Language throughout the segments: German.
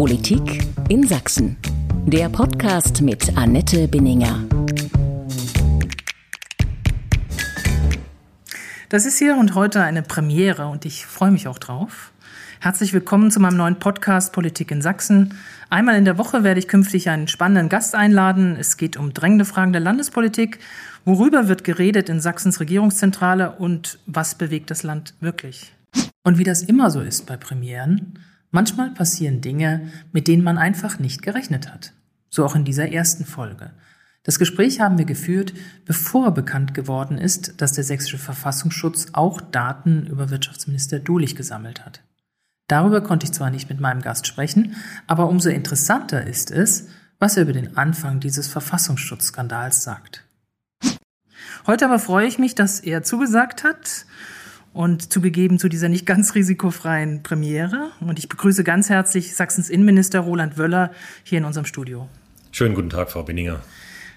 Politik in Sachsen. Der Podcast mit Annette Binninger. Das ist hier und heute eine Premiere und ich freue mich auch drauf. Herzlich willkommen zu meinem neuen Podcast Politik in Sachsen. Einmal in der Woche werde ich künftig einen spannenden Gast einladen. Es geht um drängende Fragen der Landespolitik. Worüber wird geredet in Sachsens Regierungszentrale und was bewegt das Land wirklich? Und wie das immer so ist bei Premieren, manchmal passieren Dinge, mit denen man einfach nicht gerechnet hat. So auch in dieser ersten Folge. Das Gespräch haben wir geführt, bevor bekannt geworden ist, dass der sächsische Verfassungsschutz auch Daten über Wirtschaftsminister Dulich gesammelt hat. Darüber konnte ich zwar nicht mit meinem Gast sprechen, aber umso interessanter ist es, was er über den Anfang dieses Verfassungsschutzskandals sagt. Heute aber freue ich mich, dass er zugesagt hat und zugegeben zu dieser nicht ganz risikofreien Premiere. Und ich begrüße ganz herzlich Sachsens Innenminister Roland Wöller hier in unserem Studio. Schönen guten Tag, Frau Binninger.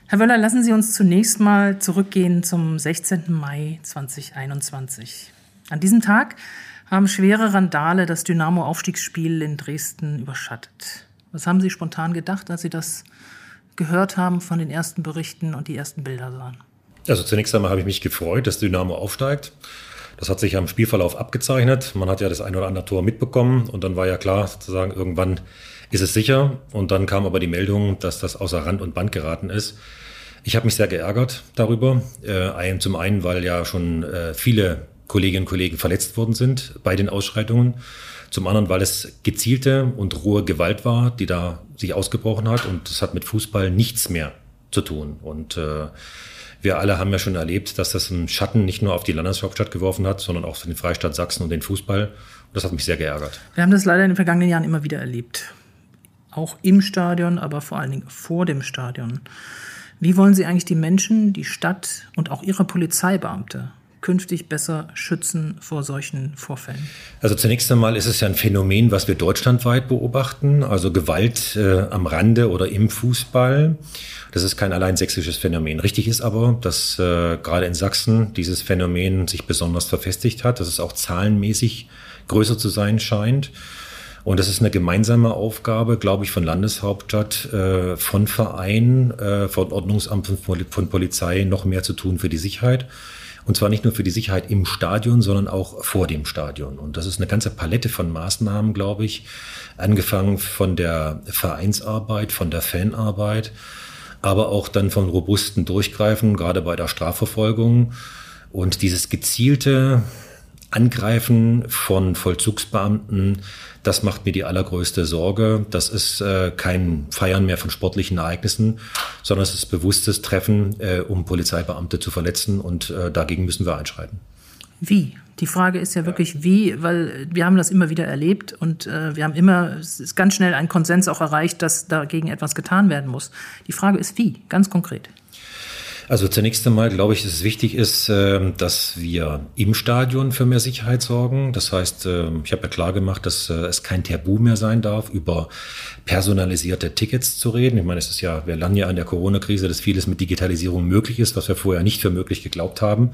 Herr Wöller, lassen Sie uns zunächst mal zurückgehen zum 16. Mai 2021. An diesem Tag haben schwere Randale das Dynamo-Aufstiegsspiel in Dresden überschattet. Was haben Sie spontan gedacht, als Sie das gehört haben von den ersten Berichten und die ersten Bilder sahen? Also zunächst einmal habe ich mich gefreut, dass Dynamo aufsteigt. Das hat sich am Spielverlauf abgezeichnet. Man hat ja das ein oder andere Tor mitbekommen und dann war ja klar, sozusagen, irgendwann ist es sicher. Und dann kam aber die Meldung, dass das außer Rand und Band geraten ist. Ich habe mich sehr geärgert darüber. Äh, zum einen, weil ja schon äh, viele Kolleginnen und Kollegen verletzt worden sind bei den Ausschreitungen. Zum anderen, weil es gezielte und rohe Gewalt war, die da sich ausgebrochen hat. Und das hat mit Fußball nichts mehr zu tun. Und äh, wir alle haben ja schon erlebt, dass das einen Schatten nicht nur auf die Landeshauptstadt geworfen hat, sondern auch für den Freistaat Sachsen und den Fußball. Und das hat mich sehr geärgert. Wir haben das leider in den vergangenen Jahren immer wieder erlebt. Auch im Stadion, aber vor allen Dingen vor dem Stadion. Wie wollen Sie eigentlich die Menschen, die Stadt und auch Ihre Polizeibeamte künftig besser schützen vor solchen Vorfällen? Also zunächst einmal ist es ja ein Phänomen, was wir deutschlandweit beobachten, also Gewalt äh, am Rande oder im Fußball. Das ist kein allein sächsisches Phänomen. Richtig ist aber, dass äh, gerade in Sachsen dieses Phänomen sich besonders verfestigt hat, dass es auch zahlenmäßig größer zu sein scheint. Und das ist eine gemeinsame Aufgabe, glaube ich, von Landeshauptstadt, äh, von Verein, äh, von Ordnungsamt, von, von Polizei noch mehr zu tun für die Sicherheit. Und zwar nicht nur für die Sicherheit im Stadion, sondern auch vor dem Stadion. Und das ist eine ganze Palette von Maßnahmen, glaube ich, angefangen von der Vereinsarbeit, von der Fanarbeit, aber auch dann vom robusten Durchgreifen, gerade bei der Strafverfolgung. Und dieses gezielte Angreifen von Vollzugsbeamten, das macht mir die allergrößte Sorge. Das ist äh, kein Feiern mehr von sportlichen Ereignissen, sondern es ist bewusstes Treffen, äh, um Polizeibeamte zu verletzen und äh, dagegen müssen wir einschreiten. Wie? Die Frage ist ja wirklich wie, weil wir haben das immer wieder erlebt und äh, wir haben immer, es ist ganz schnell ein Konsens auch erreicht, dass dagegen etwas getan werden muss. Die Frage ist wie, ganz konkret. Also zunächst einmal glaube ich, dass es wichtig ist, ähm, dass wir im Stadion für mehr Sicherheit sorgen. Das heißt, ähm, ich habe ja klar gemacht, dass äh, es kein Tabu mehr sein darf, über personalisierte Tickets zu reden. Ich meine, es ist ja, wir lernen ja an der Corona-Krise, dass vieles mit Digitalisierung möglich ist, was wir vorher nicht für möglich geglaubt haben.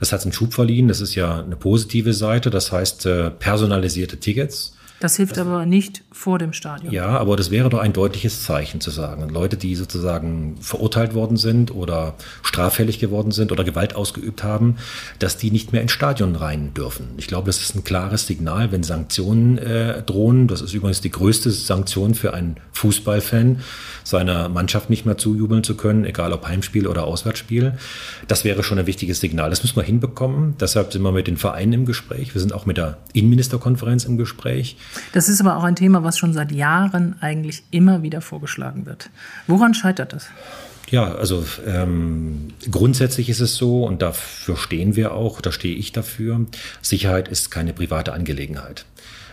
Das hat einen Schub verliehen. Das ist ja eine positive Seite. Das heißt, äh, personalisierte Tickets. Das hilft aber nicht vor dem Stadion. Ja, aber das wäre doch ein deutliches Zeichen zu sagen. Leute, die sozusagen verurteilt worden sind oder straffällig geworden sind oder Gewalt ausgeübt haben, dass die nicht mehr ins Stadion rein dürfen. Ich glaube, das ist ein klares Signal, wenn Sanktionen äh, drohen. Das ist übrigens die größte Sanktion für einen Fußballfan, seiner Mannschaft nicht mehr zujubeln zu können, egal ob Heimspiel oder Auswärtsspiel. Das wäre schon ein wichtiges Signal. Das müssen wir hinbekommen. Deshalb sind wir mit den Vereinen im Gespräch. Wir sind auch mit der Innenministerkonferenz im Gespräch. Das ist aber auch ein Thema, was schon seit Jahren eigentlich immer wieder vorgeschlagen wird. Woran scheitert das? Ja, also ähm, grundsätzlich ist es so, und dafür stehen wir auch, da stehe ich dafür, Sicherheit ist keine private Angelegenheit.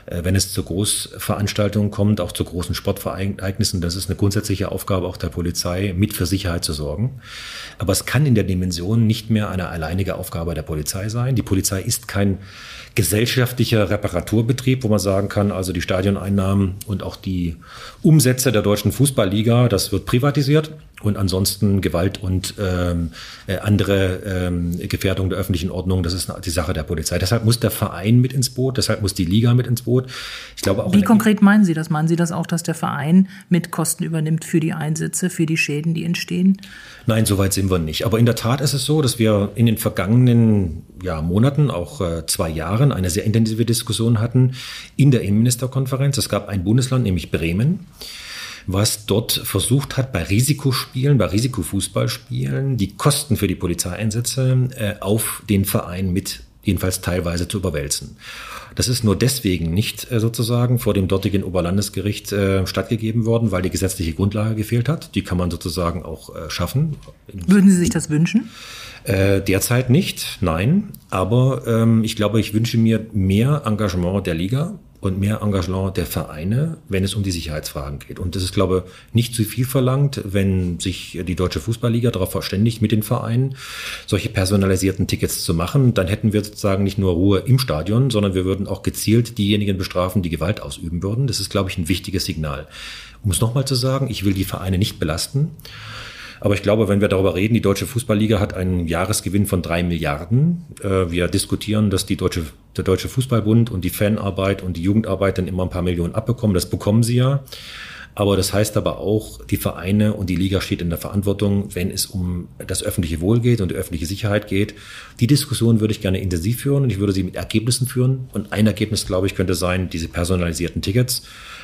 Äh, wenn es zu Großveranstaltungen kommt, auch zu großen Sportvereignissen, das ist eine grundsätzliche Aufgabe auch der Polizei, mit für Sicherheit zu sorgen. Aber es kann in der Dimension nicht mehr eine alleinige Aufgabe der Polizei sein. Die Polizei ist kein gesellschaftlicher Reparaturbetrieb, wo man sagen kann, also die Stadioneinnahmen und auch die Umsätze der deutschen Fußballliga, das wird privatisiert Und ansonsten Gewalt und ähm, äh, andere ähm, Gefährdung der öffentlichen Ordnung, das ist die Sache der Polizei. Deshalb muss der Verein mit ins Boot, deshalb muss die Liga mit ins Boot. Ich glaube auch Wie konkret meinen Sie das? Meinen Sie das auch, dass der Verein mit Kosten übernimmt für die Einsätze, für die Schäden, die entstehen? Nein, so weit sind wir nicht. Aber in der Tat ist es so, dass wir in den vergangenen ja, Monaten, auch äh, zwei Jahren, eine sehr intensive Diskussion hatten in der Innenministerkonferenz. Es gab ein Bundesland, nämlich Bremen was dort versucht hat, bei Risikospielen, bei Risikofußballspielen, die Kosten für die Polizeieinsätze äh, auf den Verein mit jedenfalls teilweise zu überwälzen. Das ist nur deswegen nicht äh, sozusagen vor dem dortigen Oberlandesgericht äh, stattgegeben worden, weil die gesetzliche Grundlage gefehlt hat. Die kann man sozusagen auch äh, schaffen. Würden Sie sich das wünschen? Äh, derzeit nicht, nein. Aber ähm, ich glaube, ich wünsche mir mehr Engagement der Liga und mehr Engagement der Vereine, wenn es um die Sicherheitsfragen geht. Und das ist, glaube ich, nicht zu viel verlangt, wenn sich die Deutsche Fußballliga darauf verständigt, mit den Vereinen solche personalisierten Tickets zu machen. Dann hätten wir sozusagen nicht nur Ruhe im Stadion, sondern wir würden auch gezielt diejenigen bestrafen, die Gewalt ausüben würden. Das ist, glaube ich, ein wichtiges Signal. Um es nochmal zu sagen, ich will die Vereine nicht belasten. Aber ich glaube, wenn wir darüber reden, die Deutsche Fußballliga hat einen Jahresgewinn von drei Milliarden. Äh, wir diskutieren, dass die Deutsche, der Deutsche Fußballbund und die Fanarbeit und die Jugendarbeit dann immer ein paar Millionen abbekommen. Das bekommen sie ja. Aber das heißt aber auch, die Vereine und die Liga steht in der Verantwortung, wenn es um das öffentliche Wohl geht und die öffentliche Sicherheit geht. Die Diskussion würde ich gerne intensiv führen und ich würde sie mit Ergebnissen führen. Und ein Ergebnis, glaube ich, könnte sein, diese personalisierten Tickets.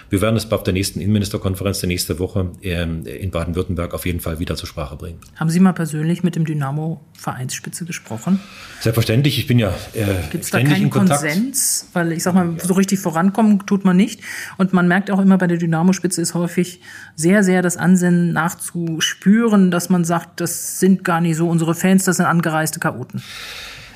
Wir werden es auf der nächsten Innenministerkonferenz der nächste Woche ähm, in Baden-Württemberg auf jeden Fall wieder zur Sprache bringen. Haben Sie mal persönlich mit dem Dynamo-Vereinsspitze gesprochen? Selbstverständlich. Ich bin ja äh, Gibt es da keinen Konsens? Weil ich sag mal, so richtig vorankommen tut man nicht. Und man merkt auch immer bei der Dynamo-Spitze ist häufig sehr, sehr das Ansinnen nachzuspüren, dass man sagt, das sind gar nicht so unsere Fans, das sind angereiste Chaoten.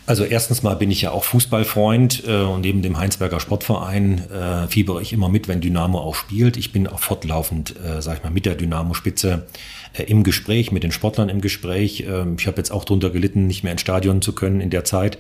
Also erstens mal bin ich ja auch Fußballfreund äh, und neben dem Heinsberger Sportverein äh, fiebere ich immer mit, wenn Dynamo auch spielt. Ich bin auch fortlaufend, äh, sag ich mal, mit der Dynamo-Spitze äh, im Gespräch, mit den Sportlern im Gespräch. Ähm, ich habe jetzt auch drunter gelitten, nicht mehr ins Stadion zu können in der Zeit.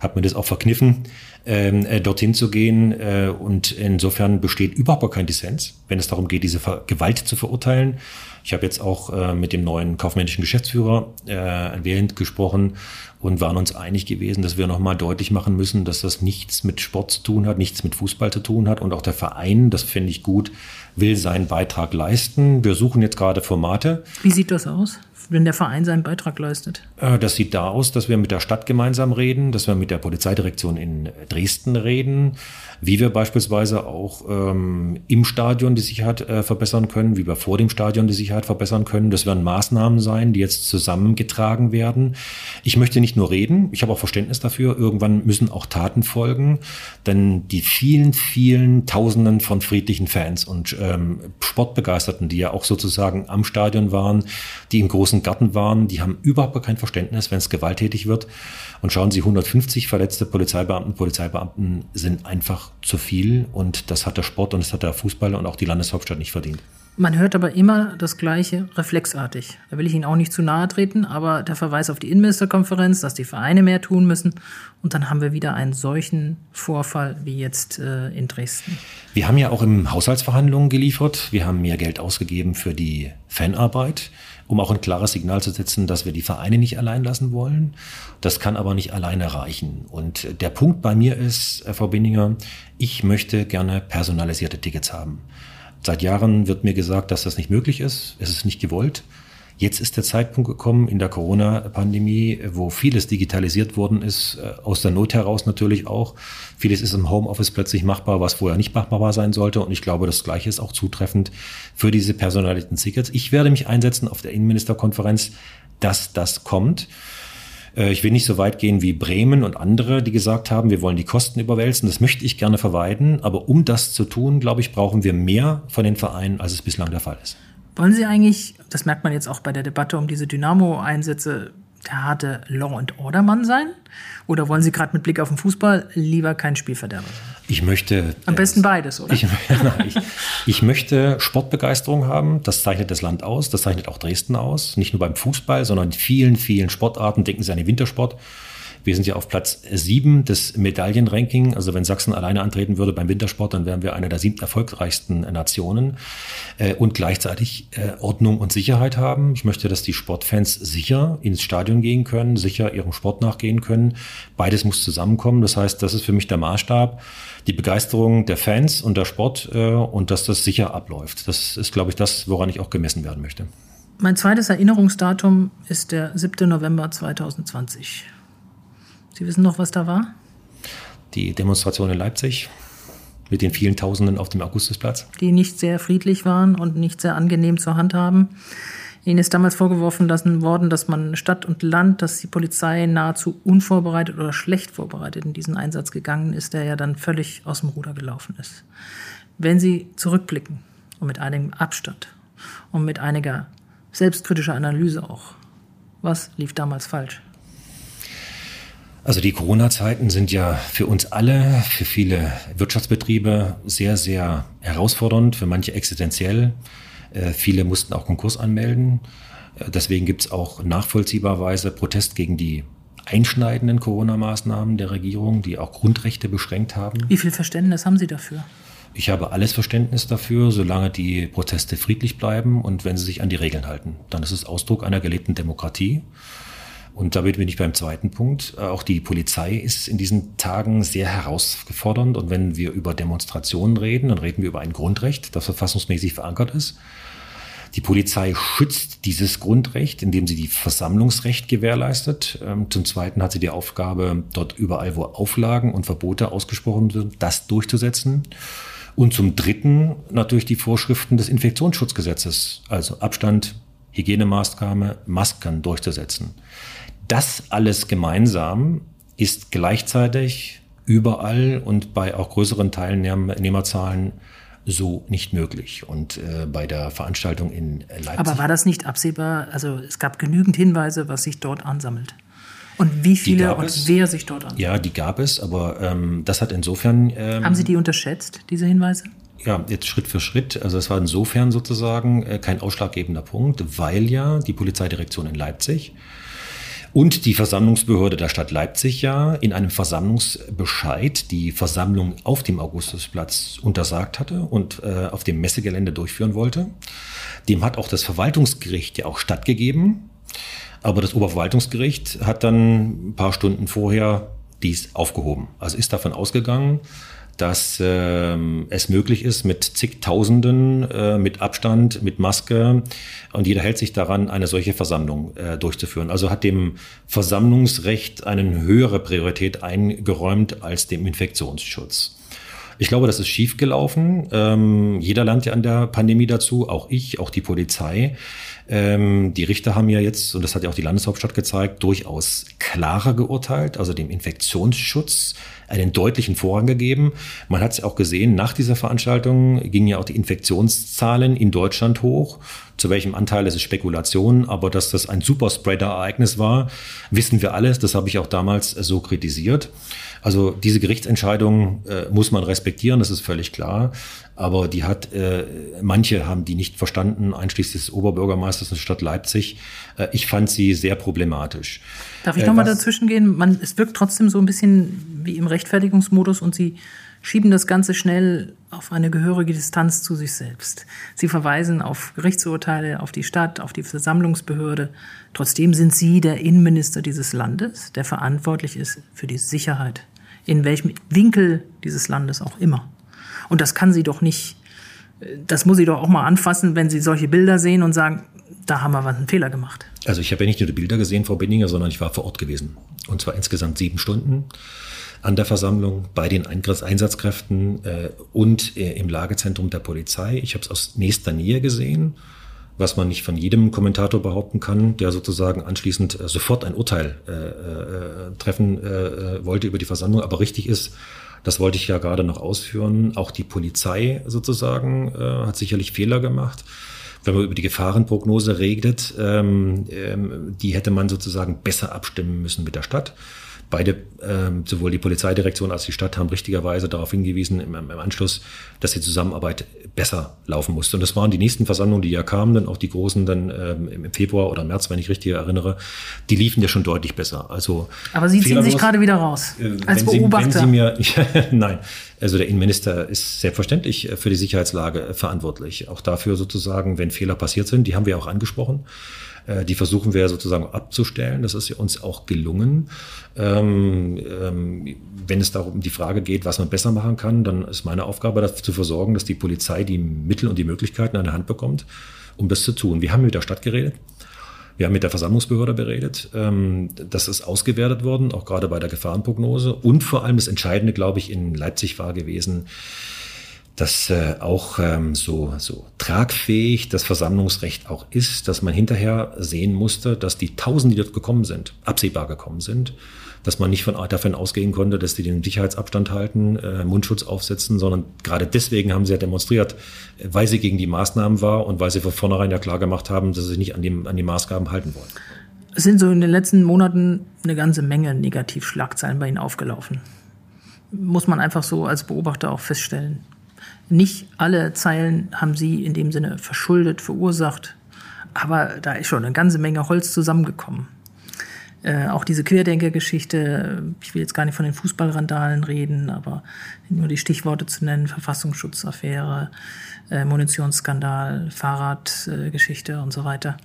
Habe mir das auch verkniffen, ähm, äh, dorthin zu gehen. Äh, und insofern besteht überhaupt kein Dissens, wenn es darum geht, diese Ver Gewalt zu verurteilen. Ich habe jetzt auch äh, mit dem neuen kaufmännischen Geschäftsführer äh, während gesprochen und waren uns einig gewesen, dass wir nochmal deutlich machen müssen, dass das nichts mit Sport zu tun hat, nichts mit Fußball zu tun hat und auch der Verein, das finde ich gut, will seinen Beitrag leisten. Wir suchen jetzt gerade Formate. Wie sieht das aus? wenn der Verein seinen Beitrag leistet? Äh, das sieht da aus, dass wir mit der Stadt gemeinsam reden, dass wir mit der Polizeidirektion in Dresden reden, wie wir beispielsweise auch ähm, im Stadion die Sicherheit äh, verbessern können, wie wir vor dem Stadion die Sicherheit verbessern können. Das werden Maßnahmen sein, die jetzt zusammengetragen werden. Ich möchte nicht nur reden, ich habe auch Verständnis dafür. Irgendwann müssen auch Taten folgen, denn die vielen, vielen Tausenden von friedlichen Fans und ähm, Sportbegeisterten, die ja auch sozusagen am Stadion waren, die im großen Garten waren, die haben überhaupt kein Verständnis, wenn es gewalttätig wird. Und schauen Sie, 150 verletzte Polizeibeamten, Polizeibeamten sind einfach zu viel und das hat der Sport und das hat der Fußball und auch die Landeshauptstadt nicht verdient. Man hört aber immer das Gleiche reflexartig. Da will ich Ihnen auch nicht zu nahe treten, aber der Verweis auf die Innenministerkonferenz, dass die Vereine mehr tun müssen. Und dann haben wir wieder einen solchen Vorfall wie jetzt äh, in Dresden. Wir haben ja auch im Haushaltsverhandlungen geliefert. Wir haben mehr Geld ausgegeben für die Fanarbeit um auch ein klares Signal zu setzen, dass wir die Vereine nicht allein lassen wollen. Das kann aber nicht alleine reichen. Und der Punkt bei mir ist, Frau Binninger, ich möchte gerne personalisierte Tickets haben. Seit Jahren wird mir gesagt, dass das nicht möglich ist. Es ist nicht gewollt. Jetzt ist der Zeitpunkt gekommen in der Corona-Pandemie, wo vieles digitalisiert worden ist, äh, aus der Not heraus natürlich auch. Vieles ist im Homeoffice plötzlich machbar, was vorher nicht machbar sein sollte. Und ich glaube, das Gleiche ist auch zutreffend für diese personalisierten Tickets. Ich werde mich einsetzen auf der Innenministerkonferenz, dass das kommt. Äh, ich will nicht so weit gehen wie Bremen und andere, die gesagt haben, wir wollen die Kosten überwälzen. Das möchte ich gerne vermeiden. Aber um das zu tun, glaube ich, brauchen wir mehr von den Vereinen, als es bislang der Fall ist. Wollen Sie eigentlich, das merkt man jetzt auch bei der Debatte um diese Dynamo-Einsätze, der harte Law and Order Mann sein? Oder wollen Sie gerade mit Blick auf den Fußball lieber kein Spielverderber? Ich möchte. Am besten beides, oder? Ich, ich, ich, möchte Sportbegeisterung haben. Das zeichnet das Land aus. Das zeichnet auch Dresden aus. Nicht nur beim Fußball, sondern in vielen, vielen Sportarten. Denken Sie an den Wintersport. Wir sind ja auf Platz sieben des Medaillenranking. Also wenn Sachsen alleine antreten würde beim Wintersport, dann wären wir eine der sieben erfolgreichsten Nationen äh, und gleichzeitig äh, Ordnung und Sicherheit haben. Ich möchte, dass die Sportfans sicher ins Stadion gehen können, sicher ihrem Sport nachgehen können. Beides muss zusammenkommen. Das heißt, das ist für mich der Maßstab die Begeisterung der Fans und der Sport äh, und dass das sicher abläuft. Das ist, glaube ich, das, woran ich auch gemessen werden möchte. Mein zweites Erinnerungsdatum ist der 7. November 2020. Sie wissen noch, was da war? Die Demonstration in Leipzig mit den vielen Tausenden auf dem Augustusplatz. Die nicht sehr friedlich waren und nicht sehr angenehm zur Handhaben. Ihnen ist damals vorgeworfen worden, dass man Stadt und Land, dass die Polizei nahezu unvorbereitet oder schlecht vorbereitet in diesen Einsatz gegangen ist, der ja dann völlig aus dem Ruder gelaufen ist. Wenn Sie zurückblicken und mit einigem Abstand und mit einiger selbstkritischer Analyse auch, was lief damals falsch? Also die Corona-Zeiten sind ja für uns alle, für viele Wirtschaftsbetriebe sehr, sehr herausfordernd, für manche existenziell. Äh, viele mussten auch Konkurs anmelden. Äh, deswegen gibt es auch nachvollziehbarweise Protest gegen die einschneidenden Corona-Maßnahmen der Regierung, die auch Grundrechte beschränkt haben. Wie viel Verständnis haben Sie dafür? Ich habe alles Verständnis dafür, solange die Proteste friedlich bleiben und wenn sie sich an die Regeln halten. Dann ist es Ausdruck einer gelebten Demokratie. Und damit bin ich beim zweiten Punkt. Äh, auch die Polizei ist in diesen Tagen sehr herausfordernd. Und wenn wir über Demonstrationen reden, dann reden wir über ein Grundrecht, das verfassungsmäßig verankert ist. Die Polizei schützt dieses Grundrecht, indem sie die Versammlungsrecht gewährleistet. Ähm, zum Zweiten hat sie die Aufgabe, dort überall, wo Auflagen und Verbote ausgesprochen sind, das durchzusetzen. Und zum Dritten natürlich die Vorschriften des Infektionsschutzgesetzes, also Abstand, Hygienemaßnahme, Masken durchzusetzen. Das alles gemeinsam ist gleichzeitig überall und bei auch größeren Teilnehmerzahlen so nicht möglich. Und äh, bei der Veranstaltung in Leipzig. Aber war das nicht absehbar? Also es gab genügend Hinweise, was sich dort ansammelt. Und wie viele und es, wer sich dort ansammelt. Ja, die gab es, aber ähm, das hat insofern. Ähm, Haben Sie die unterschätzt, diese Hinweise? Ja, jetzt Schritt für Schritt. Also es war insofern sozusagen äh, kein ausschlaggebender Punkt, weil ja die Polizeidirektion in Leipzig und die Versammlungsbehörde der Stadt Leipzig ja in einem Versammlungsbescheid die Versammlung auf dem Augustusplatz untersagt hatte und äh, auf dem Messegelände durchführen wollte. Dem hat auch das Verwaltungsgericht ja auch stattgegeben. Aber das Oberverwaltungsgericht hat dann ein paar Stunden vorher dies aufgehoben. Also ist davon ausgegangen, dass äh, es möglich ist, mit zigtausenden, äh, mit Abstand, mit Maske und jeder hält sich daran, eine solche Versammlung äh, durchzuführen. Also hat dem Versammlungsrecht eine höhere Priorität eingeräumt als dem Infektionsschutz. Ich glaube, das ist schiefgelaufen. Ähm, jeder lernt ja an der Pandemie dazu, auch ich, auch die Polizei. Ähm, die Richter haben ja jetzt, und das hat ja auch die Landeshauptstadt gezeigt, durchaus klarer geurteilt, also dem Infektionsschutz einen deutlichen Vorrang gegeben. Man hat es auch gesehen, nach dieser Veranstaltung gingen ja auch die Infektionszahlen in Deutschland hoch. Zu welchem Anteil ist es Spekulation, aber dass das ein Superspreader-Ereignis war, wissen wir alles. Das habe ich auch damals so kritisiert. Also diese Gerichtsentscheidung äh, muss man respektieren, das ist völlig klar. Aber die hat, äh, manche haben die nicht verstanden, einschließlich des Oberbürgermeisters der Stadt Leipzig. Äh, ich fand sie sehr problematisch. Darf ich äh, nochmal dazwischen gehen? Man, es wirkt trotzdem so ein bisschen wie im Rechtfertigungsmodus und Sie schieben das Ganze schnell auf eine gehörige Distanz zu sich selbst. Sie verweisen auf Gerichtsurteile, auf die Stadt, auf die Versammlungsbehörde. Trotzdem sind Sie der Innenminister dieses Landes, der verantwortlich ist für die Sicherheit in welchem Winkel dieses Landes auch immer. Und das kann sie doch nicht, das muss sie doch auch mal anfassen, wenn sie solche Bilder sehen und sagen, da haben wir einen Fehler gemacht. Also ich habe ja nicht nur die Bilder gesehen, Frau Binninger, sondern ich war vor Ort gewesen. Und zwar insgesamt sieben Stunden an der Versammlung bei den Einsatzkräften äh, und äh, im Lagezentrum der Polizei. Ich habe es aus nächster Nähe gesehen was man nicht von jedem Kommentator behaupten kann, der sozusagen anschließend äh, sofort ein Urteil äh, äh, treffen äh, wollte über die Versammlung. Aber richtig ist, das wollte ich ja gerade noch ausführen, auch die Polizei sozusagen äh, hat sicherlich Fehler gemacht. Wenn man über die Gefahrenprognose redet, ähm, ähm, die hätte man sozusagen besser abstimmen müssen mit der Stadt beide, ähm, sowohl die Polizeidirektion als die Stadt, haben richtigerweise darauf hingewiesen im, im, Anschluss, dass die Zusammenarbeit besser laufen musste. Und das waren die nächsten Versammlungen, die ja kamen, dann auch die großen dann ähm, im Februar oder März, wenn ich richtig erinnere, die liefen ja schon deutlich besser. Also Aber Sie ziehen sich gerade wieder raus äh, als wenn Beobachter. Sie, wenn Sie mir, nein, also der Innenminister ist selbstverständlich für die Sicherheitslage verantwortlich. Auch dafür sozusagen, wenn Fehler passiert sind, die haben wir auch angesprochen. Äh, die versuchen wir sozusagen abzustellen. Das ist uns auch gelungen. Ähm, ähm, wenn es darum die Frage geht, was man besser machen kann, dann ist meine Aufgabe dafür zu versorgen, dass die Polizei die Mittel und die Möglichkeiten an der Hand bekommt, um das zu tun. Wir haben mit der Stadt geredet. Wir haben mit der Versammlungsbehörde beredet. Ähm, das ist ausgewertet worden, auch gerade bei der Gefahrenprognose. Und vor allem das Entscheidende, glaube ich, in Leipzig war gewesen, dass äh, auch ähm, so, so tragfähig das Versammlungsrecht auch ist, dass man hinterher sehen musste, dass die Tausend, die dort gekommen sind, absehbar gekommen sind, dass man nicht von, davon ausgehen konnte, dass die den Sicherheitsabstand halten, äh, Mundschutz aufsetzen, sondern gerade deswegen haben sie ja demonstriert, weil sie gegen die Maßnahmen war und weil sie von vornherein ja klar gemacht haben, dass sie sich nicht an die, an die Maßgaben halten wollen. Es sind so in den letzten Monaten eine ganze Menge Negativschlagzeilen bei Ihnen aufgelaufen. Muss man einfach so als Beobachter auch feststellen. Nicht alle Zeilen haben sie in dem Sinne verschuldet, verursacht, aber da ist schon eine ganze Menge Holz zusammengekommen. Äh, auch diese Querdenker-Geschichte, ich will jetzt gar nicht von den Fußballrandalen reden, aber nur die Stichworte zu nennen, Verfassungsschutzaffäre, äh, Munitionsskandal, Fahrradgeschichte äh, und so weiter.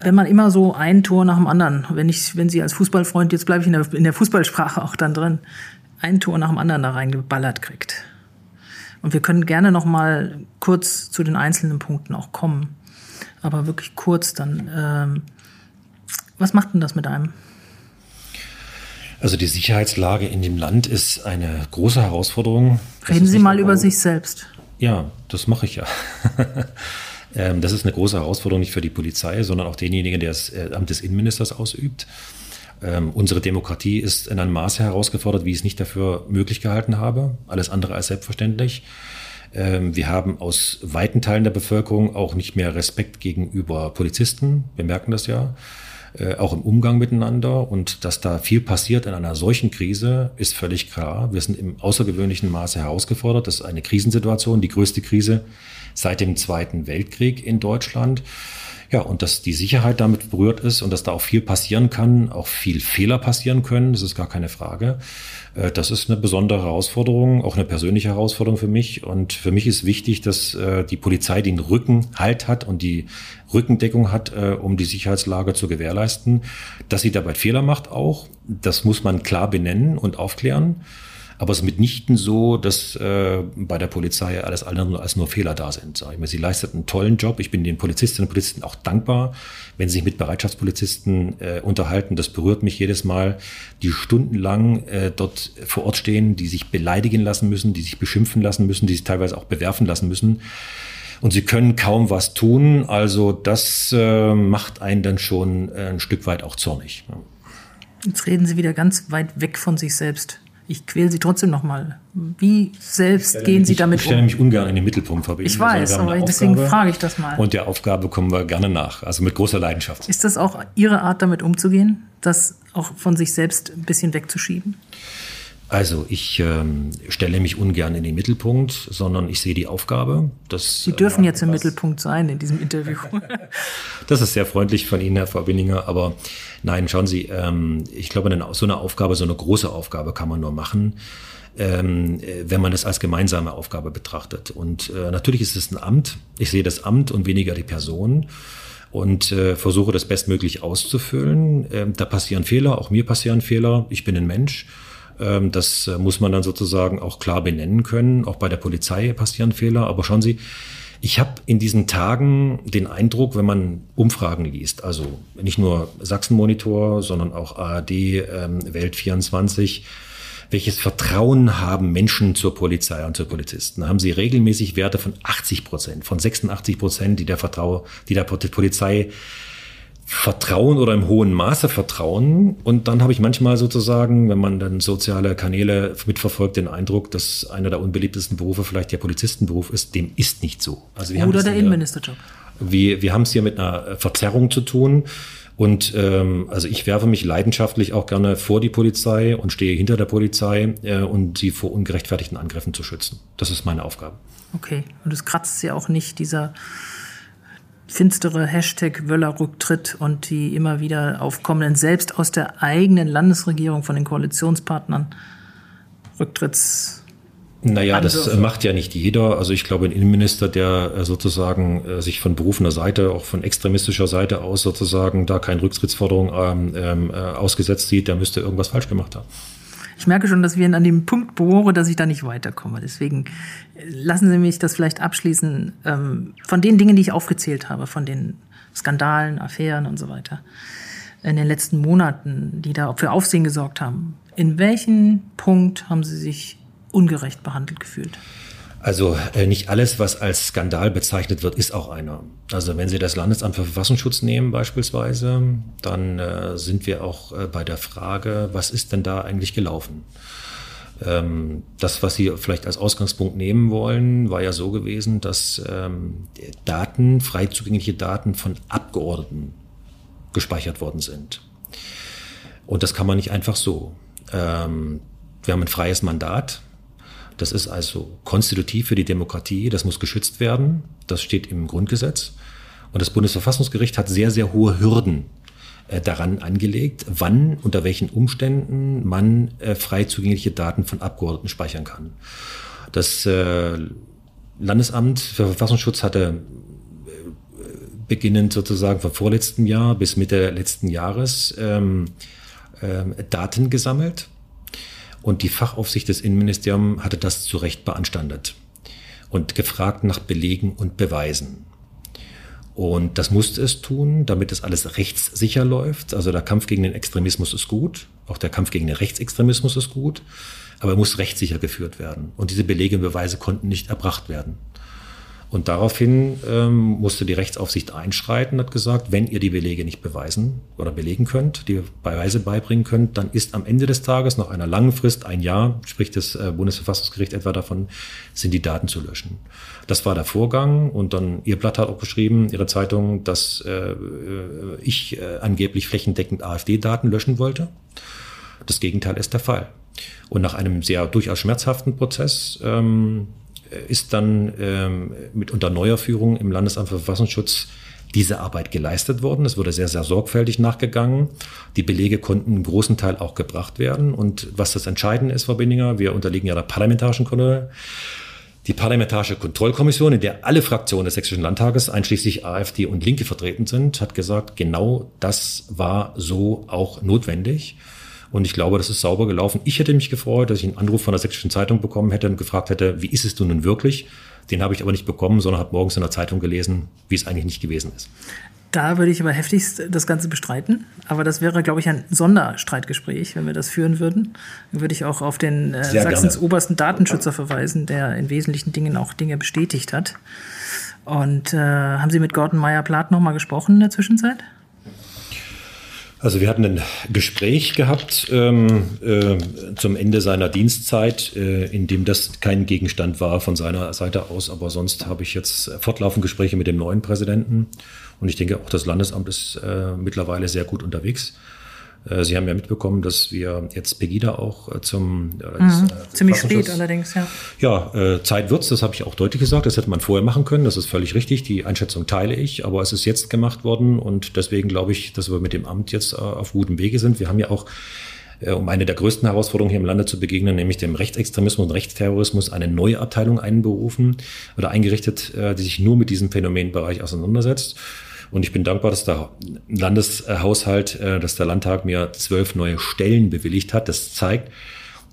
Wenn man immer so ein Tor nach dem anderen, wenn ich, wenn Sie als Fußballfreund, jetzt bleibe ich in der, in der Fußballsprache auch dann drin, ein Tor nach dem anderen da reingeballert kriegt, und wir können gerne noch mal kurz zu den einzelnen Punkten auch kommen. Aber wirklich kurz dann. Ähm, was macht denn das mit einem? Also die Sicherheitslage in dem Land ist eine große Herausforderung. Reden Sie mal über sich selbst. Ja, das mache ich ja. Ähm, das ist eine große Herausforderung nicht für die Polizei, sondern auch denjenigen, der das äh, Amt des Innenministers ausübt. Ähm, unsere Demokratie ist in einem Maße herausgefordert, wie ich es nicht dafür möglich gehalten habe. Alles andere als selbstverständlich. Ähm, wir haben aus weiten Teilen der Bevölkerung auch nicht mehr Respekt gegenüber Polizisten. Wir merken das ja. Äh, auch im Umgang miteinander. Und dass da viel passiert in einer solchen Krise, ist völlig klar. Wir sind im außergewöhnlichen Maße herausgefordert. Das ist eine Krisensituation, die größte Krise seit dem Zweiten Weltkrieg in Deutschland. Ja, und dass die Sicherheit damit berührt ist und dass da auch viel passieren kann, auch viel Fehler passieren können, das ist gar keine Frage. Äh, das ist eine besondere Herausforderung, auch eine persönliche Herausforderung für mich. Und für mich ist wichtig, dass äh, die Polizei den Rücken halt hat und die Rückendeckung hat, äh, um die Sicherheitslage zu gewährleisten. Dass sie dabei Fehler macht auch, das muss man klar benennen und aufklären. Aber es ist mitnichten so, dass äh, bei der Polizei alles andere als nur Fehler da sind. Sag ich mal. Sie leistet einen tollen Job. Ich bin den Polizistinnen und Polizisten auch dankbar, wenn sie sich mit Bereitschaftspolizisten äh, unterhalten. Das berührt mich jedes Mal, die stundenlang äh, dort vor Ort stehen, die sich beleidigen lassen müssen, die sich beschimpfen lassen müssen, die sich teilweise auch bewerfen lassen müssen. Und sie können kaum was tun. Also das äh, macht einen dann schon äh, ein Stück weit auch zornig. Jetzt reden Sie wieder ganz weit weg von sich selbst ich quäle Sie trotzdem nochmal. Wie selbst gehen Sie damit um? Ich stelle mich ungern in den Mittelpunkt verbinden. Ich weiß, aber deswegen frage ich das mal. Und der Aufgabe kommen wir gerne nach, also mit großer Leidenschaft. Ist das auch Ihre Art, damit umzugehen, das auch von sich selbst ein bisschen wegzuschieben? Also ich ähm, stelle mich ungern in den Mittelpunkt, sondern ich sehe die Aufgabe. Dass, Sie dürfen äh, jetzt im Mittelpunkt sein in diesem Interview. das ist sehr freundlich von Ihnen, Herr Verbindinger. Aber nein, schauen Sie, ähm, ich glaube, so eine Aufgabe, so eine große Aufgabe kann man nur machen, ähm, wenn man es als gemeinsame Aufgabe betrachtet. Und äh, natürlich ist es ein Amt. Ich sehe das Amt und weniger die Person und äh, versuche das bestmöglich auszufüllen. Ähm, da passieren Fehler, auch mir passieren Fehler. Ich bin ein Mensch. Ähm, das äh, muss man dann sozusagen auch klar benennen können. Auch bei der Polizei passieren Fehler. Aber schauen Sie, ich habe in diesen Tagen den Eindruck, wenn man Umfragen liest, also nicht nur Sachsen-Monitor, sondern auch ARD, ähm, Welt 24, welches Vertrauen haben Menschen zur Polizei und zur Polizisten? Haben sie regelmäßig Werte von 80 Prozent, von 86 Prozent, die der Vertrau, die der Polizei Vertrauen oder im hohen Maße Vertrauen. Und dann habe ich manchmal sozusagen, wenn man dann soziale Kanäle mitverfolgt, den Eindruck, dass einer der unbeliebtesten Berufe vielleicht der Polizistenberuf ist. Dem ist nicht so. Also wir oder der Innenministerjob. Wir, wir haben es hier mit einer Verzerrung zu tun. Und ähm, also ich werfe mich leidenschaftlich auch gerne vor die Polizei und stehe hinter der Polizei äh, und sie vor ungerechtfertigten Angriffen zu schützen. Das ist meine Aufgabe. Okay, und es kratzt ja auch nicht dieser finstere Hashtag Wöller-Rücktritt und die immer wieder aufkommenden, selbst aus der eigenen Landesregierung von den Koalitionspartnern Rücktritts naja, das macht ja nicht jeder. Also ich glaube, ein Innenminister, der äh, sozusagen äh, sich von berufener Seite, auch von extremistischer Seite aus sozusagen da keine Rücktrittsforderung ähm, ähm, äh, ausgesetzt sieht, der müsste irgendwas falsch gemacht haben. Ich merke schon, dass wir an dem Punkt bohren, dass ich da nicht weiterkomme. Deswegen lassen Sie mich das vielleicht abschließen ähm, von den Dingen, die ich aufgezählt habe, von den Skandalen, Affären und so weiter in den letzten Monaten, die da für Aufsehen gesorgt haben. In welchem Punkt haben Sie sich ungerecht behandelt gefühlt? Also äh, nicht alles, was als Skandal bezeichnet wird, ist auch einer. Also wenn Sie das Landesamt für Verfassungsschutz nehmen beispielsweise, dann äh, sind wir auch äh, bei der Frage, was ist denn da eigentlich gelaufen? Ähm, das, was Sie vielleicht als Ausgangspunkt nehmen wollen, war ja so gewesen, dass ähm, Daten, frei zugängliche Daten von Abgeordneten gespeichert worden sind. Und das kann man nicht einfach so. Ähm, wir haben ein freies Mandat das ist also konstitutiv für die Demokratie, das muss geschützt werden, das steht im Grundgesetz. Und das Bundesverfassungsgericht hat sehr, sehr hohe Hürden äh, daran angelegt, wann, unter welchen Umständen man äh, frei zugängliche Daten von Abgeordneten speichern kann. Das äh, Landesamt für Verfassungsschutz hatte beginnend sozusagen vom vorletzten Jahr bis Mitte letzten Jahres ähm, ähm, Daten gesammelt und die Fachaufsicht des Innenministeriums hatte das zu Recht beanstandet und gefragt nach Belegen und Beweisen. Und das musste es tun, damit es alles rechtssicher läuft. Also der Kampf gegen den Extremismus ist gut, auch der Kampf gegen den Rechtsextremismus ist gut, aber er muss rechtssicher geführt werden. Und diese Belege und Beweise konnten nicht erbracht werden. Und daraufhin ähm, musste die Rechtsaufsicht einschreiten hat gesagt, wenn ihr die Belege nicht beweisen oder belegen könnt, die Beweise beibringen könnt, dann ist am Ende des Tages nach einer langen Frist, ein Jahr, spricht das äh, Bundesverfassungsgericht etwa davon, sind die Daten zu löschen. Das war der Vorgang und dann Ihr Blatt hat auch geschrieben, Ihre Zeitung, dass äh, ich äh, angeblich flächendeckend AfD-Daten löschen wollte. Das Gegenteil ist der Fall. Und nach einem sehr durchaus schmerzhaften Prozess ähm, ist dann ähm, mit unter neuer Führung im Landesamt für Verfassungsschutz diese Arbeit geleistet worden. Es wurde sehr, sehr sorgfältig nachgegangen. Die Belege konnten im großen Teil auch gebracht werden. Und was das Entscheidende ist, Frau Binninger, wir unterliegen ja der parlamentarischen Kontrolle. Die Parlamentarische Kontrollkommission, in der alle Fraktionen des Sächsischen Landtages, einschließlich AfD und Linke vertreten sind, hat gesagt, genau das war so auch notwendig. Und ich glaube, das ist sauber gelaufen. Ich hätte mich gefreut, dass ich einen Anruf von der Sächsischen Zeitung bekommen hätte und gefragt hätte, wie ist es nun wirklich? Den habe ich aber nicht bekommen, sondern habe morgens in der Zeitung gelesen, wie es eigentlich nicht gewesen ist. Da würde ich aber heftigst das Ganze bestreiten. Aber das wäre, glaube ich, ein Sonderstreitgespräch, wenn wir das führen würden. Dann würde ich auch auf den äh, Sachsens gerne. obersten Datenschützer verweisen, der in wesentlichen Dingen auch Dinge bestätigt hat. Und äh, haben Sie mit Gordon Meyer-Plath nochmal gesprochen in der Zwischenzeit? Also wir hatten ein Gespräch gehabt ähm, äh, zum Ende seiner Dienstzeit, äh, in dem das kein Gegenstand war von seiner Seite aus. Aber sonst habe ich jetzt fortlaufend Gespräche mit dem neuen Präsidenten. Und ich denke, auch das Landesamt ist äh, mittlerweile sehr gut unterwegs. Äh, Sie haben ja mitbekommen, dass wir jetzt Pegida auch äh, zum äh, mhm, äh, ziemlich spät allerdings, ja. Ja, äh, Zeit wird's, das habe ich auch deutlich gesagt. Das hätte man vorher machen können. Das ist völlig richtig. Die Einschätzung teile ich, aber es ist jetzt gemacht worden und deswegen glaube ich, dass wir mit dem Amt jetzt auf gutem Wege sind. Wir haben ja auch um eine der größten Herausforderungen hier im Lande zu begegnen, nämlich dem Rechtsextremismus und Rechtsterrorismus, eine neue Abteilung einberufen oder eingerichtet, die sich nur mit diesem Phänomenbereich auseinandersetzt. Und ich bin dankbar, dass der Landeshaushalt, äh, dass der Landtag mir zwölf neue Stellen bewilligt hat. Das zeigt,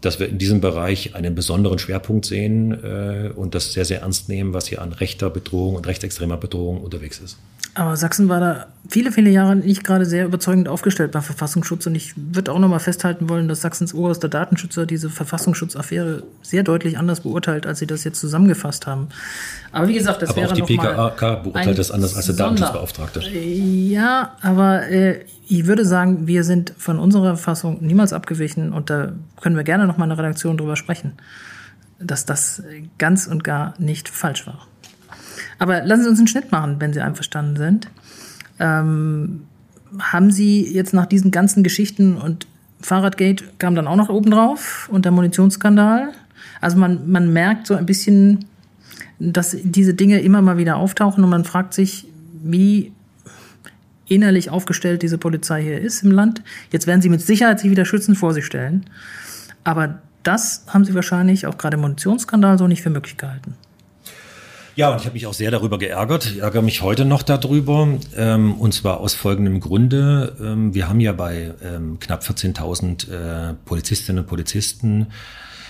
dass wir in diesem Bereich einen besonderen Schwerpunkt sehen äh, und das sehr, sehr ernst nehmen, was hier an rechter Bedrohung und rechtsextremer Bedrohung unterwegs ist. Aber Sachsen war da viele, viele Jahre nicht gerade sehr überzeugend aufgestellt beim Verfassungsschutz. Und ich würde auch noch mal festhalten wollen, dass Sachsens oberster Datenschützer diese Verfassungsschutzaffäre sehr deutlich anders beurteilt, als sie das jetzt zusammengefasst haben. Aber wie gesagt, das aber wäre auch die PKK beurteilt das anders als der Datenschutzbeauftragte. Ja, aber äh, ich würde sagen, wir sind von unserer Fassung niemals abgewichen und da können wir gerne noch mal eine Redaktion drüber sprechen, dass das ganz und gar nicht falsch war. Aber lassen Sie uns einen Schnitt machen, wenn Sie einverstanden sind. Ähm, haben Sie jetzt nach diesen ganzen Geschichten und Fahrradgate kam dann auch noch oben drauf und der Munitionsskandal. Also man, man merkt so ein bisschen, dass diese Dinge immer mal wieder auftauchen und man fragt sich, wie innerlich aufgestellt diese Polizei hier ist im Land. Jetzt werden sie mit Sicherheit sich wieder schützend vor sich stellen. Aber das haben sie wahrscheinlich auch gerade im Munitionsskandal so nicht für möglich gehalten. Ja, und ich habe mich auch sehr darüber geärgert. Ich ärgere mich heute noch darüber. Ähm, und zwar aus folgendem Grunde. Ähm, wir haben ja bei ähm, knapp 14.000 äh, Polizistinnen und Polizisten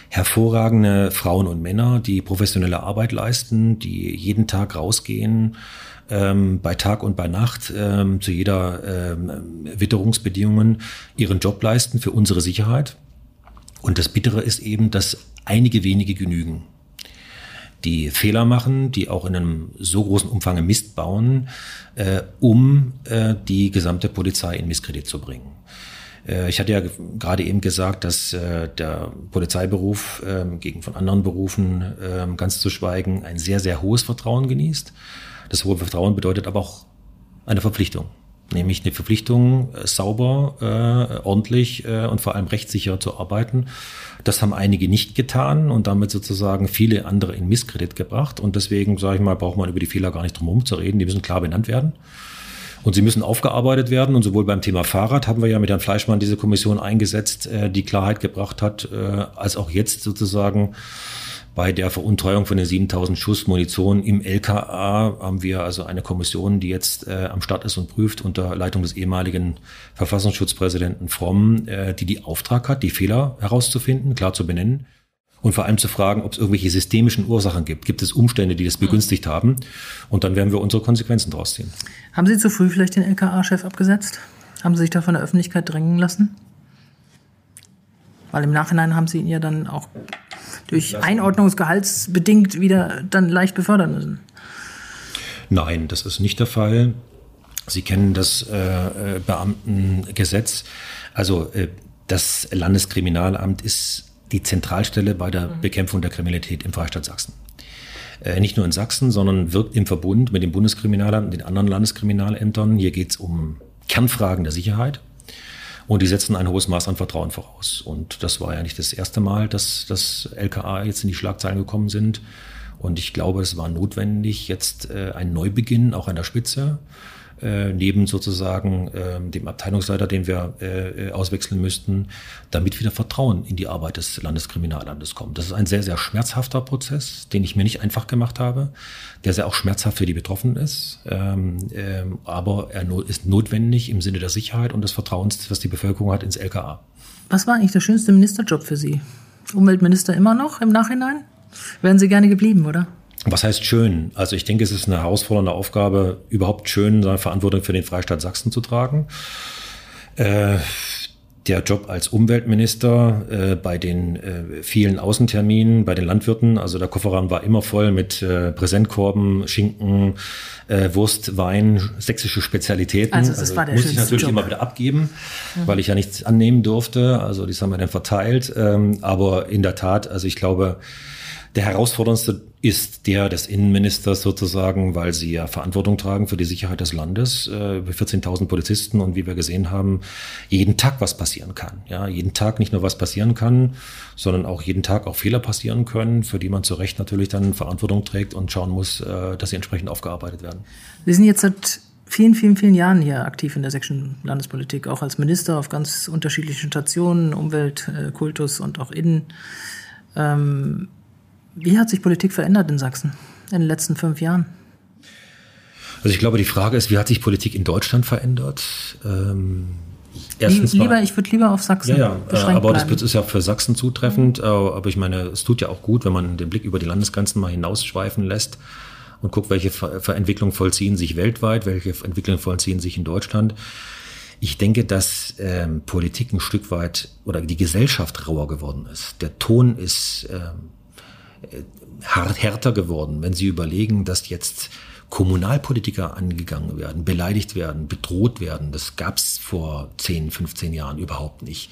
hervorragende Frauen und Männer, die professionelle Arbeit leisten, die jeden Tag rausgehen, ähm, bei Tag und bei Nacht ähm, zu jeder ähm, Witterungsbedingungen ihren Job leisten für unsere Sicherheit. Und das Bittere ist eben, dass einige wenige genügen die Fehler machen, die auch in einem so großen Umfang Mist bauen, äh, um äh, die gesamte Polizei in Misskredit zu bringen. Äh, ich hatte ja gerade eben gesagt, dass äh, der Polizeiberuf ähm, gegen von anderen Berufen ähm, ganz zu schweigen ein sehr, sehr hohes Vertrauen genießt. Das hohe Vertrauen bedeutet aber auch eine Verpflichtung nämlich eine Verpflichtung, äh, sauber, äh, ordentlich äh, und vor allem rechtssicher zu arbeiten. Das haben einige nicht getan und damit sozusagen viele andere in Misskredit gebracht. Und deswegen, sage ich mal, braucht man über die Fehler gar nicht drum herum zu reden. Die müssen klar benannt werden. Und sie müssen aufgearbeitet werden. Und sowohl beim Thema Fahrrad haben wir ja mit Herrn Fleischmann diese Kommission eingesetzt, äh, die Klarheit gebracht hat, äh, als auch jetzt sozusagen bei der Veruntreuung von den 7000 Schuss Munition im LKA haben wir also eine Kommission, die jetzt äh, am Start ist und prüft unter Leitung des ehemaligen Verfassungsschutzpräsidenten Fromm, äh, die die Auftrag hat, die Fehler herauszufinden, klar zu benennen und vor allem zu fragen, ob es irgendwelche systemischen Ursachen gibt. Gibt es Umstände, die das begünstigt haben? Und dann werden wir unsere Konsequenzen daraus ziehen. Haben Sie zu früh vielleicht den LKA-Chef abgesetzt? Haben Sie sich da von der Öffentlichkeit drängen lassen? Weil im Nachhinein haben Sie ihn ja dann auch durch Einordnungsgehaltsbedingt wieder dann leicht befördern müssen. Nein, das ist nicht der Fall. Sie kennen das äh, äh Beamtengesetz. Also äh, das Landeskriminalamt ist die Zentralstelle bei der mhm. Bekämpfung der Kriminalität im Freistaat Sachsen. Äh, nicht nur in Sachsen, sondern wirkt im Verbund mit dem Bundeskriminalamt und den anderen Landeskriminalämtern. Hier geht es um Kernfragen der Sicherheit. Und die setzen ein hohes Maß an Vertrauen voraus. Und das war ja nicht das erste Mal, dass das LKA jetzt in die Schlagzeilen gekommen sind. Und ich glaube, es war notwendig, jetzt äh, ein Neubeginn auch an der Spitze äh, neben sozusagen äh, dem Abteilungsleiter, den wir äh, auswechseln müssten, damit wieder Vertrauen in die Arbeit des Landeskriminalamtes kommt. Das ist ein sehr, sehr schmerzhafter Prozess, den ich mir nicht einfach gemacht habe, der sehr auch schmerzhaft für die Betroffenen ist, ähm, ähm, aber er no ist notwendig im Sinne der Sicherheit und des Vertrauens, was die Bevölkerung hat ins LKA. Was war eigentlich der schönste Ministerjob für Sie? Umweltminister immer noch im Nachhinein? Wären Sie gerne geblieben, oder? Was heißt schön? Also ich denke, es ist eine herausfordernde Aufgabe, überhaupt schön seine Verantwortung für den Freistaat Sachsen zu tragen. Äh, der Job als Umweltminister äh, bei den äh, vielen Außenterminen, bei den Landwirten, also der Kofferraum war immer voll mit äh, Präsentkorben, Schinken, äh, Wurst, Wein, sächsische Spezialitäten. Also das also war der muss ich natürlich Job. immer wieder abgeben, mhm. weil ich ja nichts annehmen durfte. Also das haben wir dann verteilt. Ähm, aber in der Tat, also ich glaube, der herausforderndste ist der des Innenministers sozusagen, weil sie ja Verantwortung tragen für die Sicherheit des Landes, äh, 14.000 Polizisten und wie wir gesehen haben, jeden Tag was passieren kann. Ja, jeden Tag nicht nur was passieren kann, sondern auch jeden Tag auch Fehler passieren können, für die man zu Recht natürlich dann Verantwortung trägt und schauen muss, äh, dass sie entsprechend aufgearbeitet werden. Sie sind jetzt seit vielen, vielen, vielen Jahren hier aktiv in der sächsischen Landespolitik, auch als Minister auf ganz unterschiedlichen Stationen, Umwelt, äh, Kultus und auch Innen. Ähm, wie hat sich Politik verändert in Sachsen in den letzten fünf Jahren? Also ich glaube, die Frage ist, wie hat sich Politik in Deutschland verändert? Ähm, erstens lieber, mal, ich würde lieber auf Sachsen. Ja, ja äh, aber bleiben. das ist ja für Sachsen zutreffend. Mhm. Aber ich meine, es tut ja auch gut, wenn man den Blick über die Landesgrenzen mal hinausschweifen lässt und guckt, welche Entwicklungen vollziehen sich weltweit, welche Entwicklungen vollziehen sich in Deutschland. Ich denke, dass ähm, Politik ein Stück weit oder die Gesellschaft rauer geworden ist. Der Ton ist ähm, härter geworden, wenn Sie überlegen, dass jetzt Kommunalpolitiker angegangen werden, beleidigt werden, bedroht werden. Das gab es vor 10, 15 Jahren überhaupt nicht.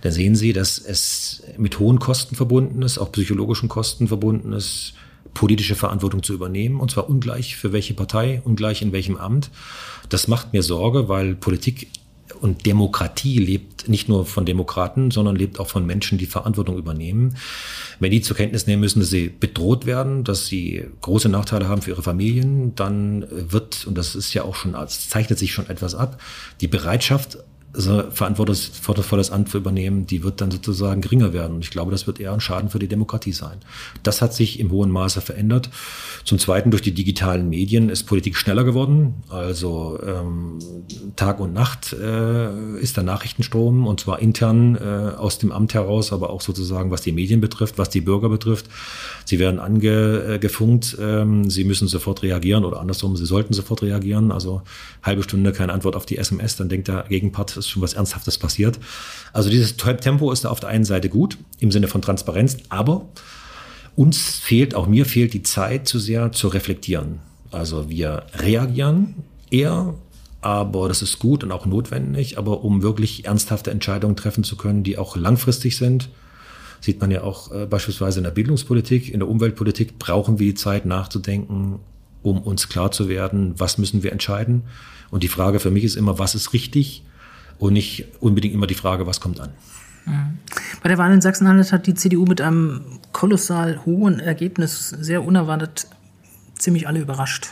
Da sehen Sie, dass es mit hohen Kosten verbunden ist, auch psychologischen Kosten verbunden ist, politische Verantwortung zu übernehmen, und zwar ungleich für welche Partei, ungleich in welchem Amt. Das macht mir Sorge, weil Politik und Demokratie lebt nicht nur von Demokraten, sondern lebt auch von Menschen, die Verantwortung übernehmen. Wenn die zur Kenntnis nehmen müssen, dass sie bedroht werden, dass sie große Nachteile haben für ihre Familien, dann wird, und das ist ja auch schon, es zeichnet sich schon etwas ab, die Bereitschaft so verantwortungsvolles Amt zu übernehmen, die wird dann sozusagen geringer werden. Und ich glaube, das wird eher ein Schaden für die Demokratie sein. Das hat sich im hohen Maße verändert. Zum Zweiten, durch die digitalen Medien ist Politik schneller geworden. Also ähm, Tag und Nacht äh, ist der Nachrichtenstrom und zwar intern äh, aus dem Amt heraus, aber auch sozusagen, was die Medien betrifft, was die Bürger betrifft. Sie werden angefunkt, äh, ähm, sie müssen sofort reagieren oder andersrum, sie sollten sofort reagieren. Also halbe Stunde keine Antwort auf die SMS, dann denkt der Gegenpart, schon was Ernsthaftes passiert. Also dieses Tempo ist auf der einen Seite gut im Sinne von Transparenz, aber uns fehlt, auch mir fehlt die Zeit zu sehr zu reflektieren. Also wir reagieren eher, aber das ist gut und auch notwendig, aber um wirklich ernsthafte Entscheidungen treffen zu können, die auch langfristig sind, sieht man ja auch äh, beispielsweise in der Bildungspolitik, in der Umweltpolitik, brauchen wir die Zeit nachzudenken, um uns klar zu werden, was müssen wir entscheiden. Und die Frage für mich ist immer, was ist richtig und nicht unbedingt immer die Frage, was kommt an. Bei der Wahl in Sachsen-Anhalt hat die CDU mit einem kolossal hohen Ergebnis sehr unerwartet ziemlich alle überrascht.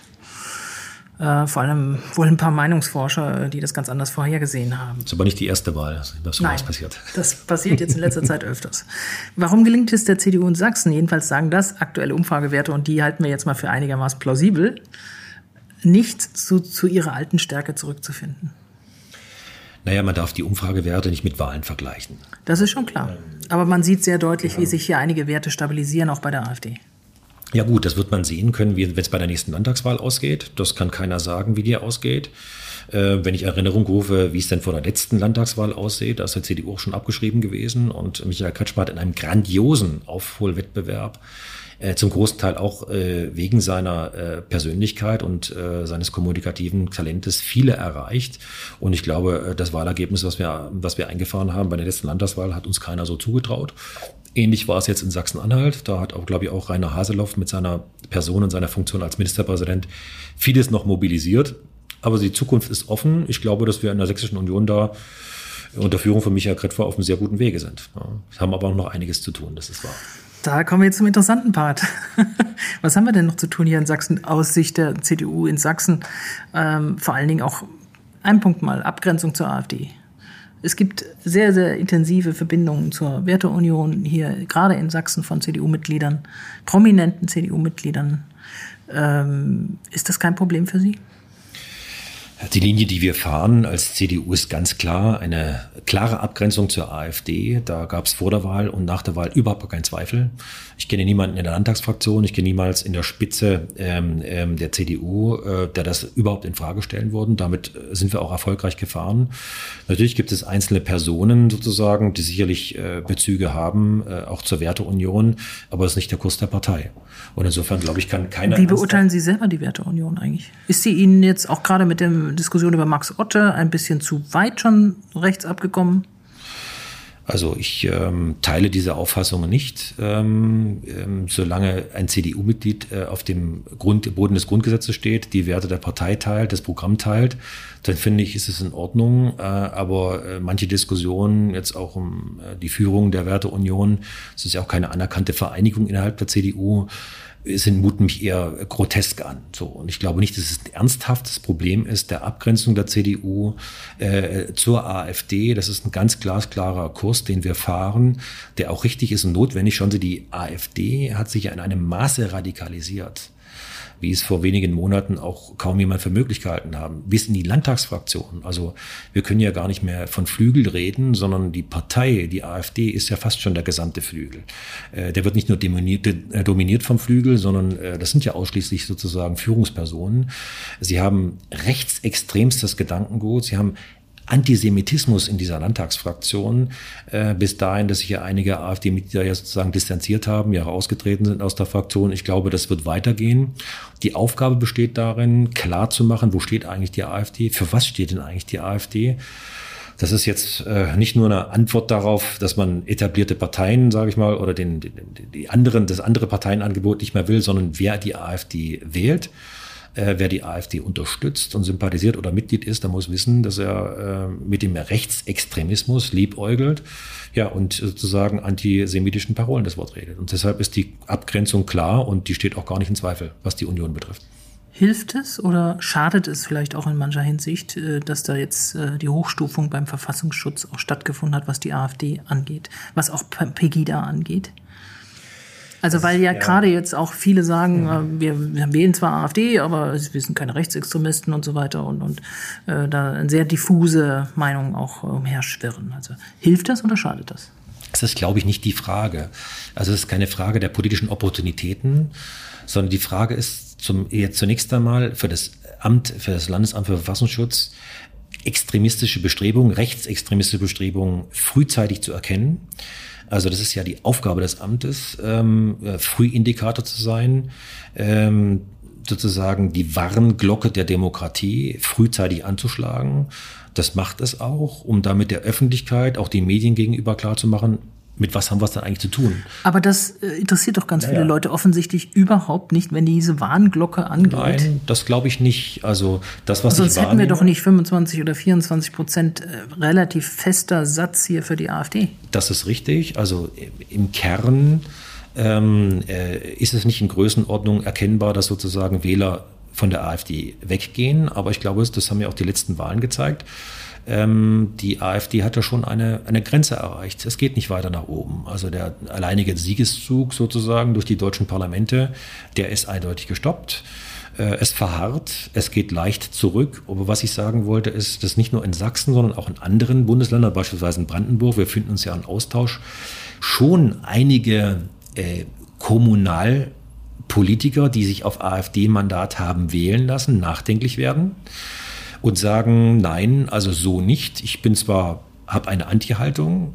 Äh, vor allem wohl ein paar Meinungsforscher, die das ganz anders vorhergesehen haben. Das ist aber nicht die erste Wahl, dass sowas passiert. Das passiert jetzt in letzter Zeit öfters. Warum gelingt es der CDU in Sachsen, jedenfalls sagen das aktuelle Umfragewerte, und die halten wir jetzt mal für einigermaßen plausibel, nicht zu, zu ihrer alten Stärke zurückzufinden? Naja, man darf die Umfragewerte nicht mit Wahlen vergleichen. Das ist schon klar. Aber man sieht sehr deutlich, ja. wie sich hier einige Werte stabilisieren, auch bei der AfD. Ja gut, das wird man sehen können, wenn es bei der nächsten Landtagswahl ausgeht. Das kann keiner sagen, wie die ausgeht. Äh, wenn ich Erinnerung rufe, wie es denn vor der letzten Landtagswahl aussieht, da ist der CDU auch schon abgeschrieben gewesen und Michael Kretschmer hat in einem grandiosen Aufholwettbewerb äh, zum großen Teil auch äh, wegen seiner äh, Persönlichkeit und äh, seines kommunikativen Talentes viele erreicht. Und ich glaube, äh, das Wahlergebnis, was wir, was wir eingefahren haben bei der letzten Landtagswahl, hat uns keiner so zugetraut. Ähnlich war es jetzt in Sachsen-Anhalt. Da hat auch, glaube ich, auch Rainer Haseloff mit seiner Person und seiner Funktion als Ministerpräsident vieles noch mobilisiert. Aber die Zukunft ist offen. Ich glaube, dass wir in der Sächsischen Union da unter Führung von Michael Kretschmer auf einem sehr guten Wege sind. Ja, haben aber auch noch einiges zu tun, das ist wahr. Da kommen wir jetzt zum interessanten Part. Was haben wir denn noch zu tun hier in Sachsen aus Sicht der CDU in Sachsen? Ähm, vor allen Dingen auch ein Punkt mal, Abgrenzung zur AfD. Es gibt sehr, sehr intensive Verbindungen zur Werteunion hier, gerade in Sachsen von CDU-Mitgliedern, prominenten CDU-Mitgliedern. Ähm, ist das kein Problem für Sie? Die Linie, die wir fahren als CDU, ist ganz klar eine klare Abgrenzung zur AfD. Da gab es vor der Wahl und nach der Wahl überhaupt keinen Zweifel. Ich kenne niemanden in der Landtagsfraktion, ich kenne niemals in der Spitze ähm, ähm, der CDU, äh, der das überhaupt in Frage stellen würden. Damit äh, sind wir auch erfolgreich gefahren. Natürlich gibt es einzelne Personen sozusagen, die sicherlich äh, Bezüge haben, äh, auch zur Werteunion, aber es ist nicht der Kurs der Partei. Und insofern, glaube ich, kann keiner. Wie beurteilen Sie selber die Werteunion eigentlich? Ist sie Ihnen jetzt auch gerade mit der Diskussion über Max Otte ein bisschen zu weit schon rechts abgekommen? Also ich ähm, teile diese Auffassungen nicht. Ähm, ähm, solange ein CDU-Mitglied äh, auf dem Grund, Boden des Grundgesetzes steht, die Werte der Partei teilt, das Programm teilt, dann finde ich, ist es in Ordnung. Äh, aber äh, manche Diskussionen, jetzt auch um äh, die Führung der Werteunion, es ist ja auch keine anerkannte Vereinigung innerhalb der CDU, sind muten mich eher grotesk an. So und ich glaube nicht, dass es ein ernsthaftes Problem ist der Abgrenzung der CDU äh, zur AfD. Das ist ein ganz glasklarer Kurs, den wir fahren, der auch richtig ist und notwendig. Schauen Sie, die AfD hat sich ja in einem Maße radikalisiert wie es vor wenigen Monaten auch kaum jemand für möglich gehalten haben, bis in die Landtagsfraktion. Also wir können ja gar nicht mehr von Flügel reden, sondern die Partei, die AfD, ist ja fast schon der gesamte Flügel. Äh, der wird nicht nur dominiert, äh, dominiert vom Flügel, sondern äh, das sind ja ausschließlich sozusagen Führungspersonen. Sie haben rechtsextremstes Gedankengut, sie haben Antisemitismus in dieser Landtagsfraktion äh, bis dahin, dass sich ja einige AfD-Mitglieder ja sozusagen distanziert haben, ja rausgetreten sind aus der Fraktion. Ich glaube, das wird weitergehen. Die Aufgabe besteht darin, klar zu machen, wo steht eigentlich die AfD, für was steht denn eigentlich die AfD. Das ist jetzt äh, nicht nur eine Antwort darauf, dass man etablierte Parteien, sage ich mal, oder den, den, die anderen, das andere Parteienangebot nicht mehr will, sondern wer die AfD wählt. Äh, wer die AfD unterstützt und sympathisiert oder Mitglied ist, der muss wissen, dass er äh, mit dem Rechtsextremismus liebäugelt ja, und sozusagen antisemitischen Parolen das Wort redet. Und deshalb ist die Abgrenzung klar und die steht auch gar nicht in Zweifel, was die Union betrifft. Hilft es oder schadet es vielleicht auch in mancher Hinsicht, äh, dass da jetzt äh, die Hochstufung beim Verfassungsschutz auch stattgefunden hat, was die AfD angeht, was auch Pegida angeht? Also weil ja, ja. gerade jetzt auch viele sagen, ja. Äh, wir, wir, wählen zwar AfD, aber wir sind keine Rechtsextremisten und so weiter und, und äh, da sehr diffuse Meinung auch umherschwirren. Also hilft das oder schadet das? Das ist, glaube ich, nicht die Frage. Also es ist keine Frage der politischen Opportunitäten, sondern die Frage ist zum, zunächst einmal für das Amt, für das Landesamt für Verfassungsschutz, extremistische Bestrebungen, rechtsextremistische Bestrebungen frühzeitig zu erkennen also das ist ja die Aufgabe des Amtes, ähm, äh, Frühindikator zu sein, ähm, sozusagen die Warnglocke der Demokratie frühzeitig anzuschlagen. Das macht es auch, um damit der Öffentlichkeit, auch den Medien gegenüber klarzumachen, mit was haben wir es dann eigentlich zu tun? Aber das äh, interessiert doch ganz ja, viele. Leute offensichtlich überhaupt nicht, wenn diese Warnglocke angeht. Nein, das glaube ich nicht. Also das, was Sonst hätten wir doch nicht 25 oder 24 Prozent äh, relativ fester Satz hier für die AfD. Das ist richtig. Also im Kern ähm, äh, ist es nicht in Größenordnung erkennbar, dass sozusagen Wähler von der AfD weggehen. Aber ich glaube, das haben ja auch die letzten Wahlen gezeigt ähm, die AfD hat ja schon eine, eine Grenze erreicht. Es geht nicht weiter nach oben. Also der alleinige Siegeszug sozusagen durch die deutschen Parlamente, der ist eindeutig gestoppt. Äh, es verharrt, es geht leicht zurück. Aber was ich sagen wollte, ist, dass nicht nur in Sachsen, sondern auch in anderen Bundesländern, beispielsweise in Brandenburg, wir finden uns ja in Austausch, schon einige äh, Kommunalpolitiker, die sich auf AfD-Mandat haben wählen lassen, nachdenklich werden und sagen, nein, also so nicht. Ich bin zwar, habe eine Anti-Haltung,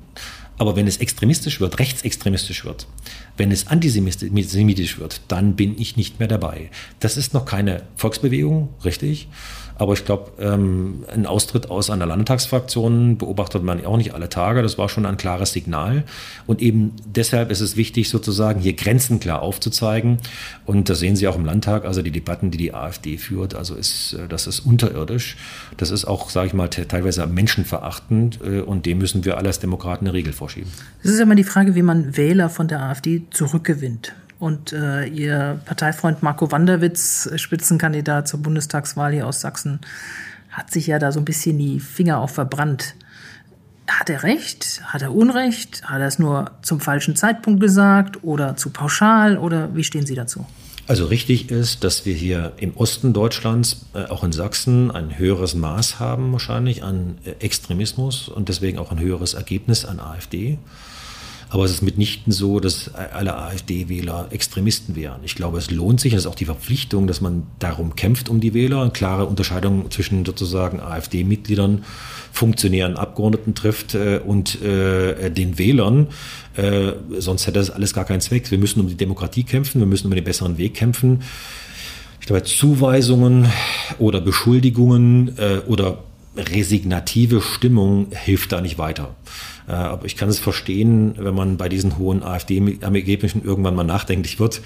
aber wenn es extremistisch wird, rechtsextremistisch wird, wenn es antisemitisch wird, dann bin ich nicht mehr dabei. Das ist noch keine Volksbewegung, richtig. Aber ich glaube, ähm, ein Austritt aus einer Landtagsfraktion beobachtet man auch nicht alle Tage. Das war schon ein klares Signal. Und eben deshalb ist es wichtig, sozusagen hier Grenzen klar aufzuzeigen. Und das sehen Sie auch im Landtag, also die Debatten, die die AfD führt, also ist, äh, das ist unterirdisch. Das ist auch, sage ich mal, teilweise menschenverachtend. Äh, und dem müssen wir alle als Demokraten eine Regel vorschieben. Es ist immer die Frage, wie man Wähler von der AfD zurückgewinnt. Und äh, ihr Parteifreund Marco Wanderwitz, Spitzenkandidat zur Bundestagswahl hier aus Sachsen, hat sich ja da so ein bisschen die Finger auch verbrannt. Hat er recht? Hat er Unrecht? Hat er es nur zum falschen Zeitpunkt gesagt oder zu pauschal? Oder wie stehen Sie dazu? Also richtig ist, dass wir hier im Osten Deutschlands, äh, auch in Sachsen, ein höheres Maß haben wahrscheinlich an äh, Extremismus und deswegen auch ein höheres Ergebnis an AfD. Aber es ist mitnichten so, dass alle AfD-Wähler Extremisten wären. Ich glaube, es lohnt sich, das ist auch die Verpflichtung, dass man darum kämpft, um die Wähler, eine klare Unterscheidung zwischen sozusagen AfD-Mitgliedern, funktionären Abgeordneten trifft äh, und äh, den Wählern. Äh, sonst hätte das alles gar keinen Zweck. Wir müssen um die Demokratie kämpfen, wir müssen um den besseren Weg kämpfen. Ich glaube, Zuweisungen oder Beschuldigungen äh, oder resignative Stimmung hilft da nicht weiter. Äh, aber ich kann es verstehen, wenn man bei diesen hohen AfD-Ergebnissen irgendwann mal nachdenklich wird.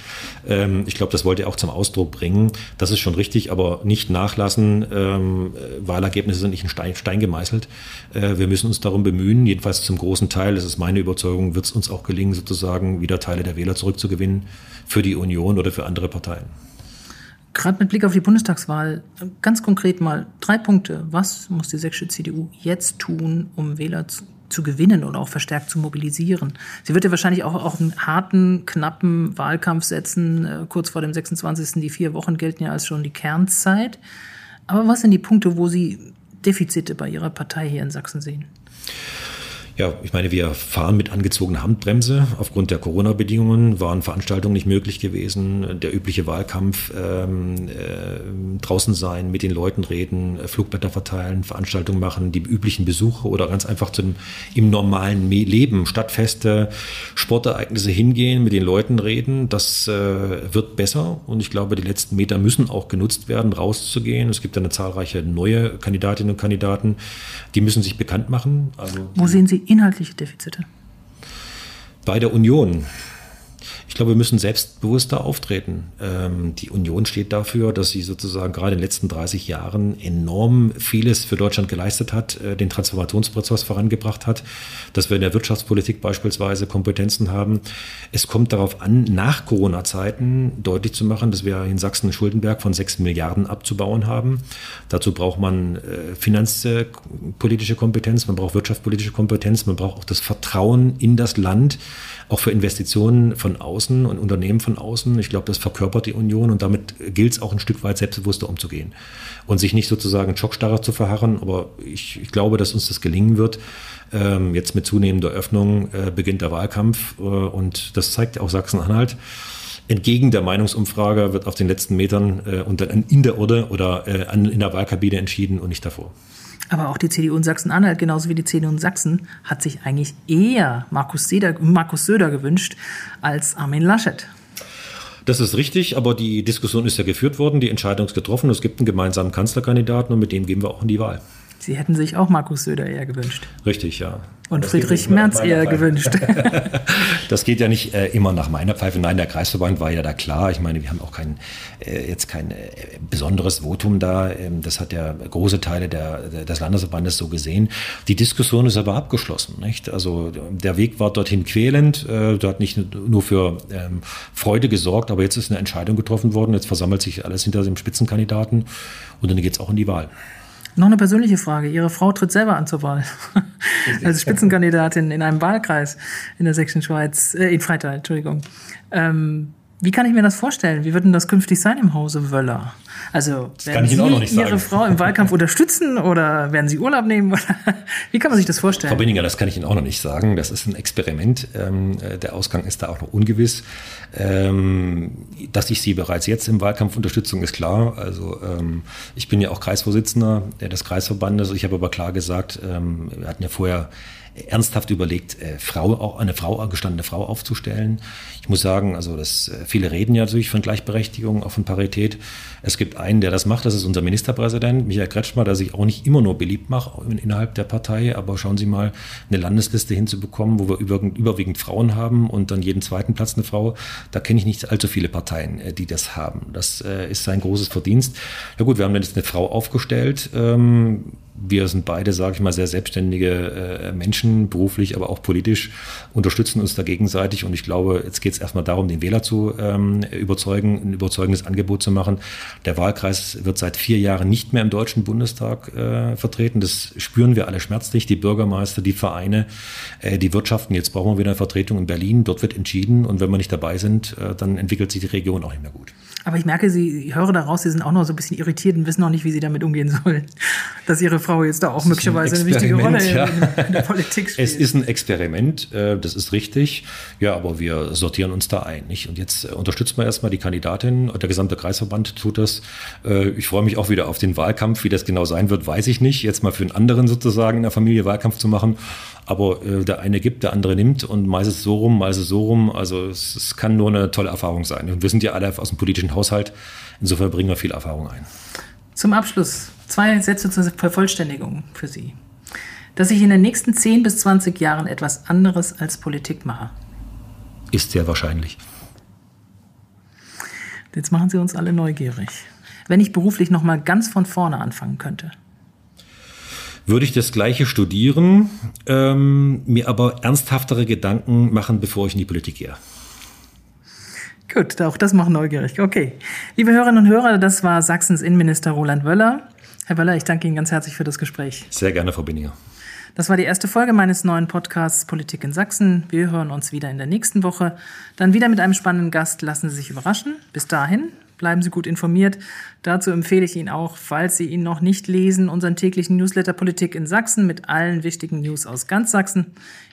Ähm, ich glaube, das wollte er auch zum Ausdruck bringen. Das ist schon richtig, aber nicht nachlassen. Ähm, Wahlergebnisse sind nicht in Stein, Stein gemeißelt. Äh, wir müssen uns darum bemühen, jedenfalls zum großen Teil, das ist meine Überzeugung, wird es uns auch gelingen, sozusagen wieder Teile der Wähler zurückzugewinnen für die Union oder für andere Parteien. Gerade mit Blick auf die Bundestagswahl, ganz konkret mal drei Punkte. Was muss die sächsische CDU jetzt tun, um Wähler zu, gewinnen oder auch verstärkt zu mobilisieren. Sie wird ja wahrscheinlich auch, auch einen harten, knappen Wahlkampf setzen. Äh, kurz vor dem 26. Die vier Wochen gelten ja als schon die Kernzeit. Aber was sind die Punkte, wo Sie Defizite bei Ihrer Partei hier in Sachsen sehen? Ja, ich meine, wir fahren mit angezogener Handbremse. Aufgrund der Corona-Bedingungen waren Veranstaltungen nicht möglich gewesen. Der übliche Wahlkampf, ähm, äh, draußen sein, mit den Leuten reden, Flugblätter verteilen, Veranstaltungen machen, die üblichen Besuche oder ganz einfach zum, im normalen Leben, Stadtfeste, Sportereignisse hingehen, mit den Leuten reden. Das äh, wird besser und ich glaube, die letzten Meter müssen auch genutzt werden, rauszugehen. Es gibt eine zahlreiche neue Kandidatinnen und Kandidaten, die müssen sich bekannt machen. Also Wo sehen Sie inhaltliche Defizite? Bei der Union ich glaube, wir müssen selbstbewusster auftreten. Ähm, die Union steht dafür, dass sie sozusagen gerade in den letzten 30 Jahren enorm vieles für Deutschland geleistet hat, äh, den Transformationsprozess vorangebracht hat, dass wir in der Wirtschaftspolitik beispielsweise Kompetenzen haben. Es kommt darauf an, nach Corona-Zeiten deutlich zu machen, dass wir in Sachsen Schuldenberg von 6 Milliarden abzubauen haben. Dazu braucht man äh, finanzpolitische Kompetenz, man braucht wirtschaftspolitische Kompetenz, man braucht auch das Vertrauen in das Land, auch für Investitionen von außen und Unternehmen von außen. Ich glaube, das verkörpert die Union und damit gilt es auch ein Stück weit selbstbewusster umzugehen und sich nicht sozusagen in Schockstarre zu verharren. Aber ich, ich glaube, dass uns das gelingen wird. Ähm, jetzt mit zunehmender Öffnung äh, beginnt der Wahlkampf äh, und das zeigt auch Sachsen-Anhalt. Entgegen der Meinungsumfrage wird auf den letzten Metern äh, und dann in der Urde oder äh, an, in der Wahlkabine entschieden und nicht davor. Aber auch die CDU in Sachsen-Anhalt, genauso wie die CDU in Sachsen, hat sich eigentlich eher Markus Söder, Markus Söder gewünscht als Armin Laschet. Das ist richtig, aber die Diskussion ist ja geführt worden, die Entscheidung ist getroffen. Es gibt einen gemeinsamen Kanzlerkandidaten und mit dem gehen wir auch in die Wahl. Sie hätten sich auch Markus Söder eher gewünscht. Richtig, ja. Und das Friedrich Merz eher Pfeife. gewünscht. das geht ja nicht äh, immer nach meiner Pfeife. Nein, der Kreisverband war ja da klar. Ich meine, wir haben auch kein, äh, jetzt kein äh, besonderes Votum da. Ähm, das hat ja große Teile der, der, des Landesverbandes so gesehen. Die Diskussion ist aber abgeschlossen. Nicht? Also der Weg war dorthin quälend. Äh, da hat nicht nur für ähm, Freude gesorgt, aber jetzt ist eine Entscheidung getroffen worden. Jetzt versammelt sich alles hinter dem Spitzenkandidaten und dann geht es auch in die Wahl. Noch eine persönliche Frage. Ihre Frau tritt selber an zur Wahl. Als Spitzenkandidatin in einem Wahlkreis in der Sächsischen Schweiz, äh, in Freital, Entschuldigung. Ähm, wie kann ich mir das vorstellen? Wie wird denn das künftig sein im Hause Wöller? Also werden Sie Ihre sagen. Frau im Wahlkampf unterstützen oder werden Sie Urlaub nehmen? Wie kann man sich das vorstellen? Frau Binninger, das kann ich Ihnen auch noch nicht sagen. Das ist ein Experiment. Ähm, äh, der Ausgang ist da auch noch ungewiss. Ähm, dass ich Sie bereits jetzt im Wahlkampf unterstützung ist klar. Also ähm, ich bin ja auch Kreisvorsitzender des Kreisverbandes. Ich habe aber klar gesagt, wir hatten ja vorher ernsthaft überlegt, äh, Frau, eine Frau, gestandene Frau aufzustellen. Ich muss sagen, also das, äh, viele reden ja natürlich von Gleichberechtigung, auch von Parität. Es gibt einen, der das macht, das ist unser Ministerpräsident, Michael Kretschmer, der sich auch nicht immer nur beliebt macht innerhalb der Partei, aber schauen Sie mal, eine Landesliste hinzubekommen, wo wir überwiegend, Frauen haben und dann jeden zweiten Platz eine Frau, da kenne ich nicht allzu viele Parteien, äh, die das haben. Das äh, ist sein großes Verdienst. Ja gut, wir haben jetzt eine Frau aufgestellt, ähm, wir sind beide, sage ich mal, sehr selbstständige äh, Menschen, beruflich, aber auch politisch, unterstützen uns da gegenseitig. Und ich glaube, jetzt geht es erstmal darum, den Wähler zu ähm, überzeugen, ein überzeugendes Angebot zu machen. Der Wahlkreis wird seit vier Jahren nicht mehr im Deutschen Bundestag äh, vertreten. Das spüren wir alle schmerzlich. Die Bürgermeister, die Vereine, äh, die Wirtschaften. Jetzt brauchen wir wieder eine Vertretung in Berlin. Dort wird entschieden. Und wenn wir nicht dabei sind, äh, dann entwickelt sich die Region auch nicht mehr gut. Aber ich merke, Sie, ich höre daraus, Sie sind auch noch so ein bisschen irritiert und wissen noch nicht, wie Sie damit umgehen sollen. Dass Ihre Frau jetzt da auch möglicherweise ein eine wichtige Rolle ja. in, in, der Politik spielt. Es ist ein Experiment, äh, das ist richtig. Ja, aber wir sortieren uns da ein. Nicht? Und jetzt äh, unterstützen wir erstmal die Kandidatin. Der gesamte Kreisverband tut das. Äh, ich freue mich auch wieder auf den Wahlkampf. Wie das genau sein wird, weiß ich nicht. Jetzt mal für einen anderen sozusagen in der Familie Wahlkampf zu machen. Aber der eine gibt, der andere nimmt und meistens so rum, meistens so rum. Also es, es kann nur eine tolle Erfahrung sein. Und wir sind ja alle aus dem politischen Haushalt. Insofern bringen wir viel Erfahrung ein. Zum Abschluss zwei Sätze zur Vervollständigung für Sie. Dass ich in den nächsten 10 bis 20 Jahren etwas anderes als Politik mache. Ist sehr wahrscheinlich. Jetzt machen Sie uns alle neugierig. Wenn ich beruflich noch mal ganz von vorne anfangen könnte. Würde ich das Gleiche studieren, ähm, mir aber ernsthaftere Gedanken machen, bevor ich in die Politik gehe. Gut, auch das macht neugierig. Okay. Liebe Hörerinnen und Hörer, das war Sachsens Innenminister Roland Wöller. Herr Wöller, ich danke Ihnen ganz herzlich für das Gespräch. Sehr gerne, Frau Binninger. Das war die erste Folge meines neuen Podcasts Politik in Sachsen. Wir hören uns wieder in der nächsten Woche. Dann wieder mit einem spannenden Gast. Lassen Sie sich überraschen. Bis dahin, Bleiben Sie gut informiert. Dazu empfehle ich Ihnen auch, falls Sie ihn noch nicht lesen, unseren täglichen Newsletter Politik in Sachsen mit allen wichtigen News aus ganz Sachsen.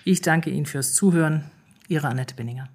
Ich danke Ihnen fürs Zuhören. Ihre Annette Binninger.